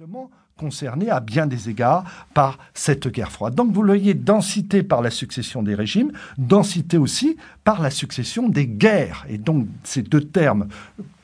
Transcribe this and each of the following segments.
directement concerné à bien des égards par cette guerre froide. Donc vous voyez, densité par la succession des régimes, densité aussi par la succession des guerres. Et donc ces deux termes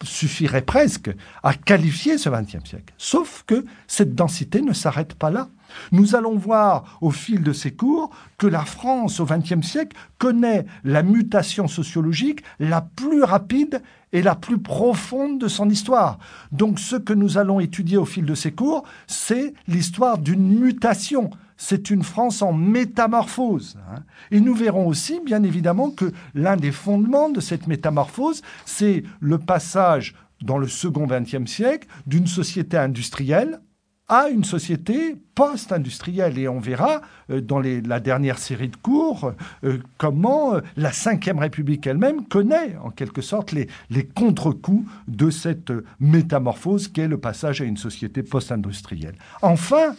suffiraient presque à qualifier ce XXe siècle. Sauf que cette densité ne s'arrête pas là. Nous allons voir au fil de ces cours que la France au XXe siècle connaît la mutation sociologique la plus rapide et la plus profonde de son histoire. Donc ce que nous allons étudier au fil de ces cours, c'est l'histoire d'une mutation. C'est une France en métamorphose. Hein. Et nous verrons aussi, bien évidemment, que l'un des fondements de cette métamorphose, c'est le passage dans le second XXe siècle d'une société industrielle à une société post-industrielle. Et on verra euh, dans la dernière série de cours euh, comment euh, la Ve République elle-même connaît en quelque sorte les, les contre-coups de cette métamorphose qu'est le passage à une société post-industrielle. Enfin,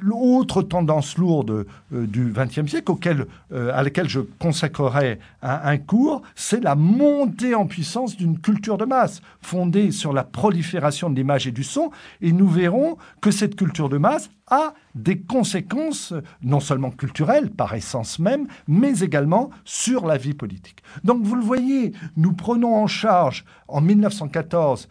L'autre tendance lourde euh, du XXe siècle auquel, euh, à laquelle je consacrerai un, cours, c'est la montée en puissance d'une culture de masse fondée sur la prolifération de l'image et du son. Et nous verrons que cette culture de masse a des conséquences non seulement culturelles par essence même, mais également sur la vie politique. Donc vous le voyez, nous prenons en charge en 1914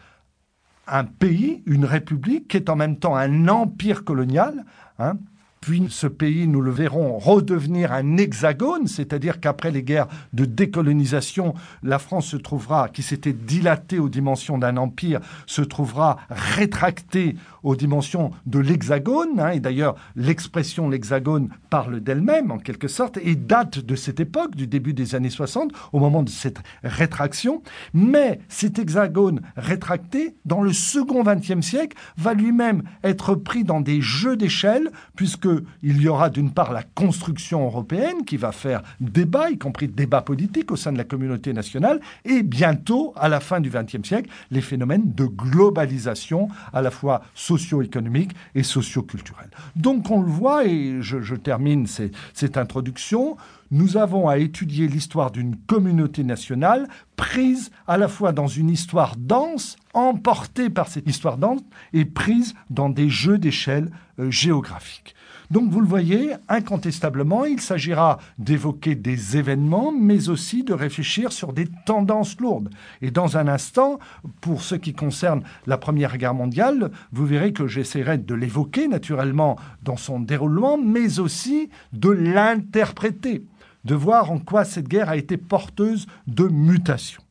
un pays, une république, qui est en même temps un empire colonial, hein, puis ce pays, nous le verrons, redevenir un hexagone, c'est-à-dire qu'après les guerres de décolonisation, la France se trouvera, qui s'était dilatée aux dimensions d'un empire, se trouvera rétractée aux dimensions de l'hexagone. Hein, et d'ailleurs, l'expression l'hexagone parle d'elle-même, en quelque sorte, et date de cette époque, du début des années 60, au moment de cette rétraction. Mais cet hexagone rétracté, dans le second XXe siècle, va lui-même être pris dans des jeux d'échelle, puisque il y aura d'une part la construction européenne qui va faire débat, y compris débat politique au sein de la communauté nationale, et bientôt, à la fin du XXe siècle, les phénomènes de globalisation à la fois socio-économique et socio-culturelle. Donc on le voit, et je, termine cette introduction, nous avons à étudier l'histoire d'une communauté nationale prise à la fois dans une histoire dense, emportée par cette histoire dense, et prise dans des jeux d'échelle euh, géographiques. Donc vous le voyez, incontestablement, il s'agira d'évoquer des événements, mais aussi de réfléchir sur des tendances lourdes. Et dans un instant, pour ce qui concerne la Première Guerre mondiale, vous verrez que j'essaierai de l'évoquer naturellement dans son déroulement, mais aussi de l'interpréter, de voir en quoi cette guerre a été porteuse de mutations.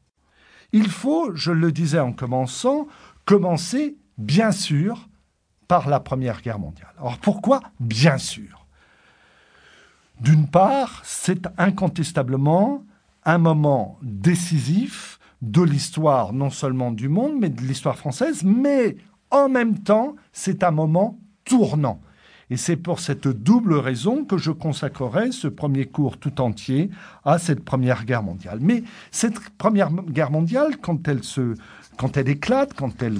Il faut, je le disais en commençant, commencer, bien sûr, par la Première Guerre mondiale. Alors pourquoi? Bien sûr. D'une part, c'est incontestablement un moment décisif de l'histoire non seulement du monde, mais de l'histoire française, mais en même temps, c'est un moment tournant. Et c'est pour cette double raison que je consacrerai ce premier cours tout entier à cette Première Guerre mondiale. Mais cette Première Guerre mondiale, quand elle, se, quand elle éclate, quand elle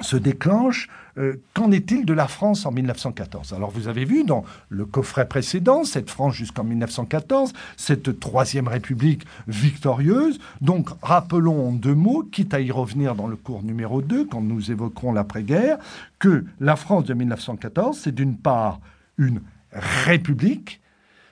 se déclenche, euh, qu'en est-il de la France en 1914 Alors vous avez vu dans le coffret précédent, cette France jusqu'en 1914, cette troisième République victorieuse. Donc rappelons en deux mots, quitte à y revenir dans le cours numéro 2, quand nous évoquerons l'après-guerre, que la France de 1914, c'est d'une part une république,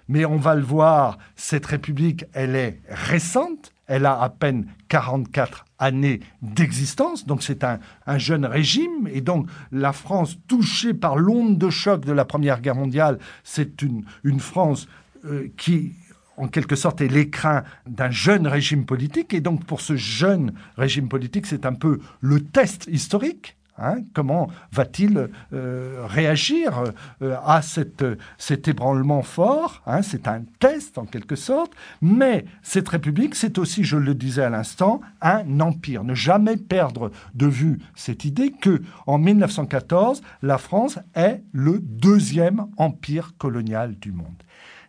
mais on va le voir, cette république, elle est récente, elle a à peine 44 années d'existence, donc c'est un, jeune régime, et donc la France touchée par l'onde de choc de la Première Guerre mondiale, c'est une, une France euh, qui en quelque sorte est l'écrin d'un jeune régime politique, et donc pour ce jeune régime politique, c'est un peu le test historique Hein, comment va-t-il euh, réagir euh, à cet ébranlement fort hein, C'est un test en quelque sorte, mais cette République, c'est aussi, je le disais à l'instant, un empire. Ne jamais perdre de vue cette idée que, en 1914, la France est le deuxième empire colonial du monde.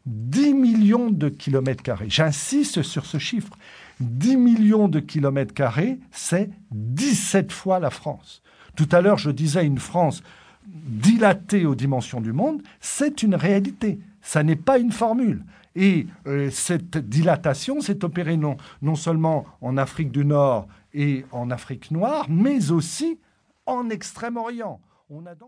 10 millions de kilomètres carrés. J'insiste sur ce chiffre. 10 millions de kilomètres carrés, c'est 17 fois la France. Tout à l'heure, je disais une France dilatée aux dimensions du monde, c'est une réalité. Ça n'est pas une formule. Et euh, cette dilatation s'est opérée non, non seulement en Afrique du Nord et en Afrique noire, mais aussi en Extrême-Orient. On a donc